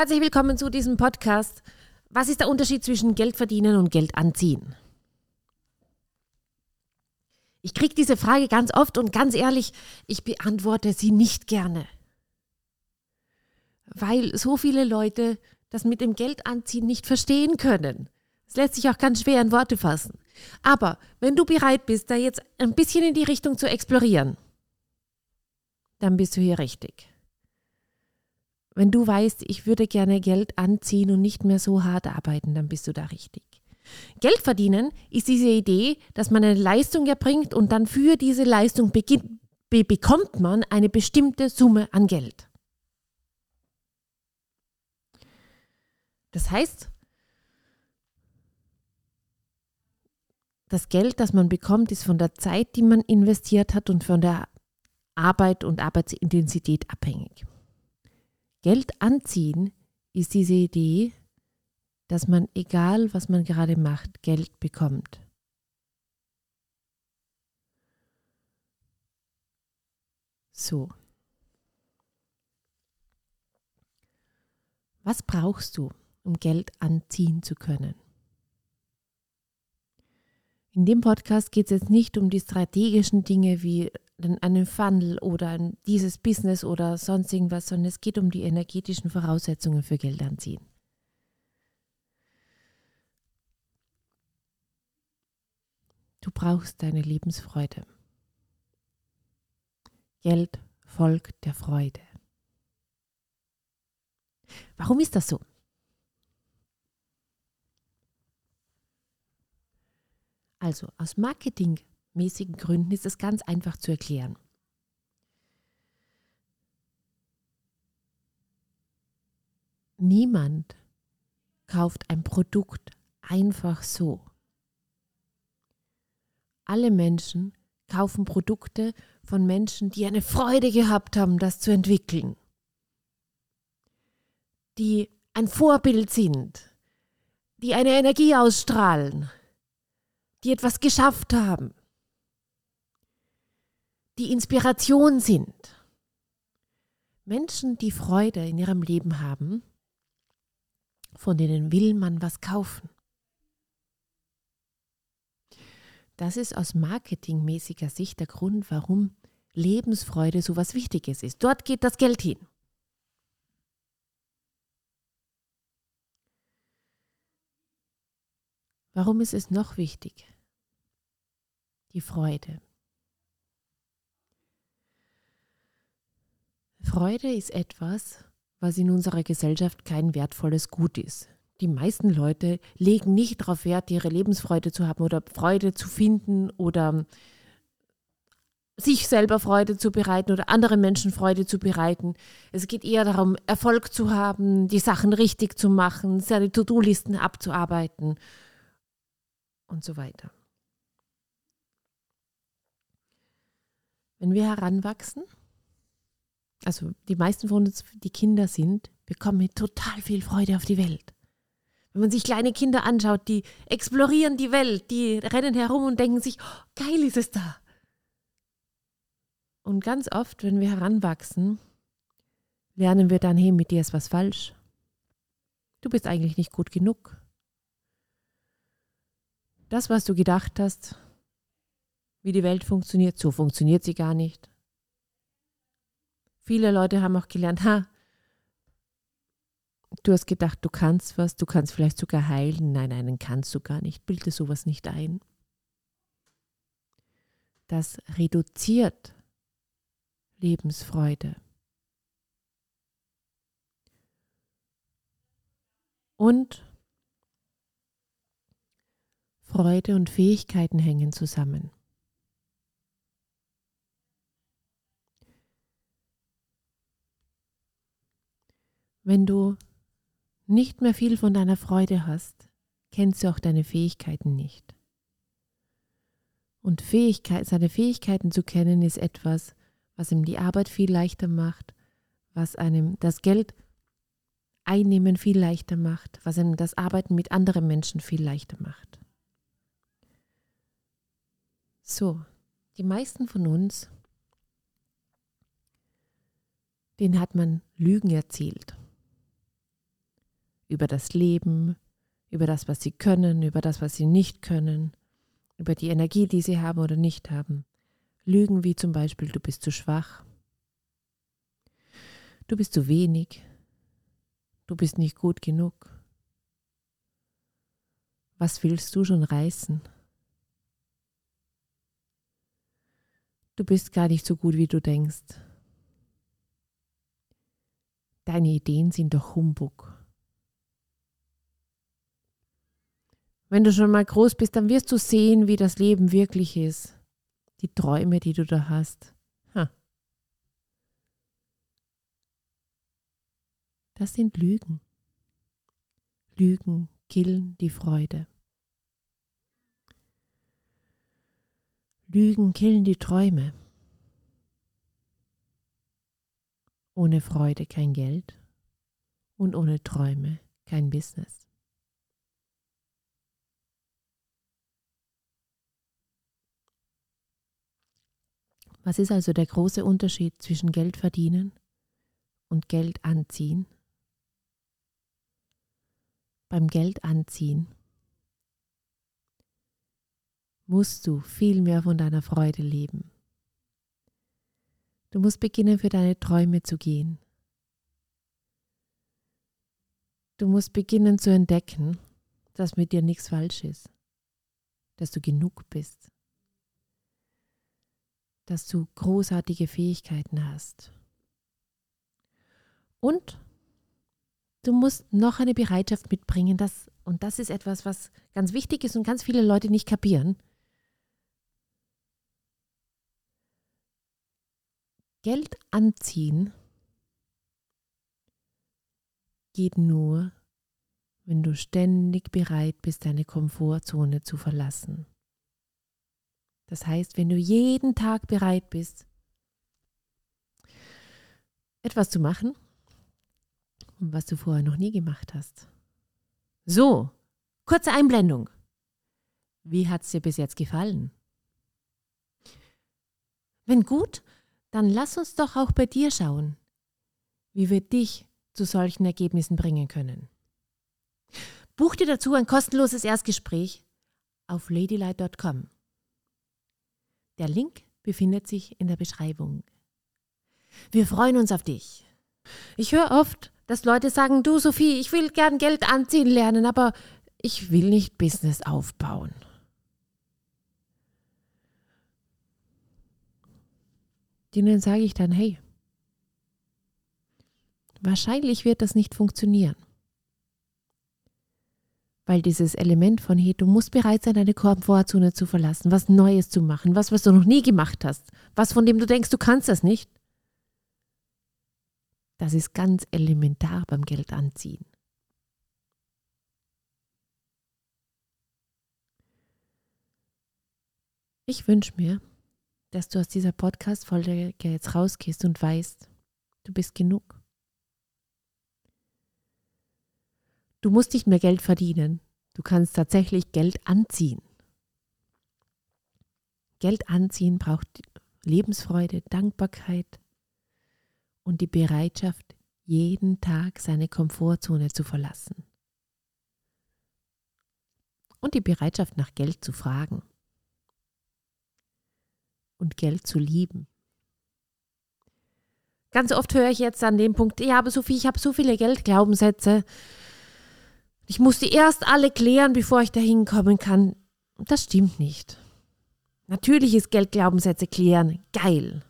Herzlich willkommen zu diesem Podcast. Was ist der Unterschied zwischen Geld verdienen und Geld anziehen? Ich kriege diese Frage ganz oft und ganz ehrlich, ich beantworte sie nicht gerne. Weil so viele Leute das mit dem Geld anziehen nicht verstehen können. Es lässt sich auch ganz schwer in Worte fassen. Aber wenn du bereit bist, da jetzt ein bisschen in die Richtung zu explorieren, dann bist du hier richtig. Wenn du weißt, ich würde gerne Geld anziehen und nicht mehr so hart arbeiten, dann bist du da richtig. Geld verdienen ist diese Idee, dass man eine Leistung erbringt und dann für diese Leistung beginnt, be bekommt man eine bestimmte Summe an Geld. Das heißt, das Geld, das man bekommt, ist von der Zeit, die man investiert hat und von der Arbeit und Arbeitsintensität abhängig. Geld anziehen ist diese Idee, dass man, egal was man gerade macht, Geld bekommt. So. Was brauchst du, um Geld anziehen zu können? In dem Podcast geht es jetzt nicht um die strategischen Dinge wie einen Funnel oder dieses Business oder sonst irgendwas, sondern es geht um die energetischen Voraussetzungen für Geld anziehen. Du brauchst deine Lebensfreude. Geld folgt der Freude. Warum ist das so? Also aus Marketing mäßigen Gründen ist es ganz einfach zu erklären. Niemand kauft ein Produkt einfach so. Alle Menschen kaufen Produkte von Menschen, die eine Freude gehabt haben, das zu entwickeln, die ein Vorbild sind, die eine Energie ausstrahlen, die etwas geschafft haben die Inspiration sind. Menschen, die Freude in ihrem Leben haben, von denen will man was kaufen. Das ist aus marketingmäßiger Sicht der Grund, warum Lebensfreude so was Wichtiges ist. Dort geht das Geld hin. Warum ist es noch wichtig? Die Freude. Freude ist etwas, was in unserer Gesellschaft kein wertvolles Gut ist. Die meisten Leute legen nicht darauf Wert, ihre Lebensfreude zu haben oder Freude zu finden oder sich selber Freude zu bereiten oder anderen Menschen Freude zu bereiten. Es geht eher darum, Erfolg zu haben, die Sachen richtig zu machen, seine To-Do-Listen abzuarbeiten und so weiter. Wenn wir heranwachsen, also die meisten von uns, die Kinder sind, bekommen mit total viel Freude auf die Welt. Wenn man sich kleine Kinder anschaut, die explorieren die Welt, die rennen herum und denken sich, oh, geil ist es da. Und ganz oft, wenn wir heranwachsen, lernen wir dann, hey, mit dir ist was falsch. Du bist eigentlich nicht gut genug. Das, was du gedacht hast, wie die Welt funktioniert, so funktioniert sie gar nicht. Viele Leute haben auch gelernt, ha, du hast gedacht, du kannst was, du kannst vielleicht sogar heilen. Nein, nein, kannst du gar nicht. Bilde sowas nicht ein. Das reduziert Lebensfreude. Und Freude und Fähigkeiten hängen zusammen. Wenn du nicht mehr viel von deiner Freude hast, kennst du auch deine Fähigkeiten nicht. Und Fähigkeit, seine Fähigkeiten zu kennen, ist etwas, was ihm die Arbeit viel leichter macht, was einem das Geld einnehmen viel leichter macht, was einem das Arbeiten mit anderen Menschen viel leichter macht. So, die meisten von uns, denen hat man Lügen erzählt über das Leben, über das, was sie können, über das, was sie nicht können, über die Energie, die sie haben oder nicht haben. Lügen wie zum Beispiel, du bist zu schwach, du bist zu wenig, du bist nicht gut genug. Was willst du schon reißen? Du bist gar nicht so gut, wie du denkst. Deine Ideen sind doch Humbug. Wenn du schon mal groß bist, dann wirst du sehen, wie das Leben wirklich ist. Die Träume, die du da hast. Ha. Das sind Lügen. Lügen killen die Freude. Lügen killen die Träume. Ohne Freude kein Geld und ohne Träume kein Business. Was ist also der große Unterschied zwischen Geld verdienen und Geld anziehen? Beim Geld anziehen musst du viel mehr von deiner Freude leben. Du musst beginnen, für deine Träume zu gehen. Du musst beginnen zu entdecken, dass mit dir nichts falsch ist, dass du genug bist, dass du großartige Fähigkeiten hast. Und du musst noch eine Bereitschaft mitbringen, dass, und das ist etwas, was ganz wichtig ist und ganz viele Leute nicht kapieren. Geld anziehen geht nur, wenn du ständig bereit bist, deine Komfortzone zu verlassen. Das heißt, wenn du jeden Tag bereit bist, etwas zu machen, was du vorher noch nie gemacht hast. So, kurze Einblendung. Wie hat es dir bis jetzt gefallen? Wenn gut, dann lass uns doch auch bei dir schauen, wie wir dich zu solchen Ergebnissen bringen können. Buch dir dazu ein kostenloses Erstgespräch auf ladylight.com. Der Link befindet sich in der Beschreibung. Wir freuen uns auf dich. Ich höre oft, dass Leute sagen, du Sophie, ich will gern Geld anziehen lernen, aber ich will nicht Business aufbauen. Denen sage ich dann, hey, wahrscheinlich wird das nicht funktionieren weil dieses Element von, hey, du musst bereit sein, deine Komfortzone zu verlassen, was Neues zu machen, was, was du noch nie gemacht hast, was von dem du denkst, du kannst das nicht, das ist ganz elementar beim Geld anziehen. Ich wünsche mir, dass du aus dieser Podcast-Folge jetzt rausgehst und weißt, du bist genug. Du musst nicht mehr Geld verdienen. Du kannst tatsächlich Geld anziehen. Geld anziehen braucht Lebensfreude, Dankbarkeit und die Bereitschaft, jeden Tag seine Komfortzone zu verlassen. Und die Bereitschaft nach Geld zu fragen und Geld zu lieben. Ganz oft höre ich jetzt an dem Punkt, ja, aber Sophie, ich habe so viele Geldglaubenssätze. Ich muss die erst alle klären, bevor ich da hinkommen kann. Das stimmt nicht. Natürlich ist Geldglaubenssätze klären geil.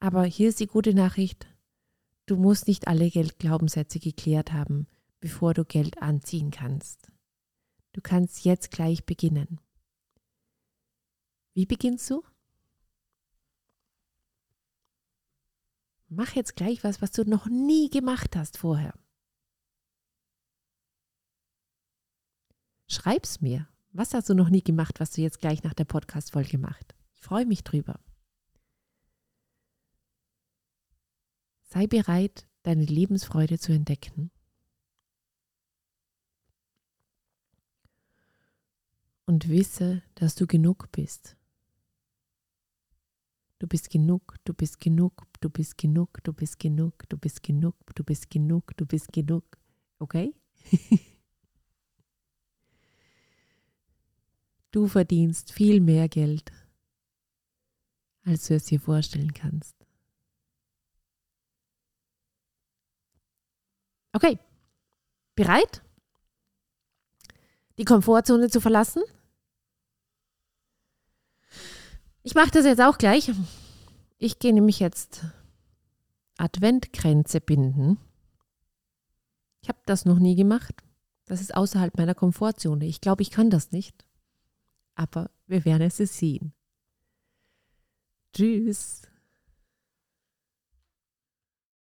Aber hier ist die gute Nachricht. Du musst nicht alle Geldglaubenssätze geklärt haben, bevor du Geld anziehen kannst. Du kannst jetzt gleich beginnen. Wie beginnst du? Mach jetzt gleich was, was du noch nie gemacht hast vorher. Schreib's mir. Was hast du noch nie gemacht, was du jetzt gleich nach der Podcast-Folge machst? Ich freue mich drüber. Sei bereit, deine Lebensfreude zu entdecken. Und wisse, dass du genug bist. Du bist genug, du bist genug, du bist genug, du bist genug, du bist genug, du bist genug, du bist genug. Okay? du verdienst viel mehr Geld, als du es dir vorstellen kannst. Okay, bereit? Die Komfortzone zu verlassen? Ich mache das jetzt auch gleich. Ich gehe nämlich jetzt Adventgrenze binden. Ich habe das noch nie gemacht. Das ist außerhalb meiner Komfortzone. Ich glaube, ich kann das nicht. Aber wir werden es sehen. Tschüss.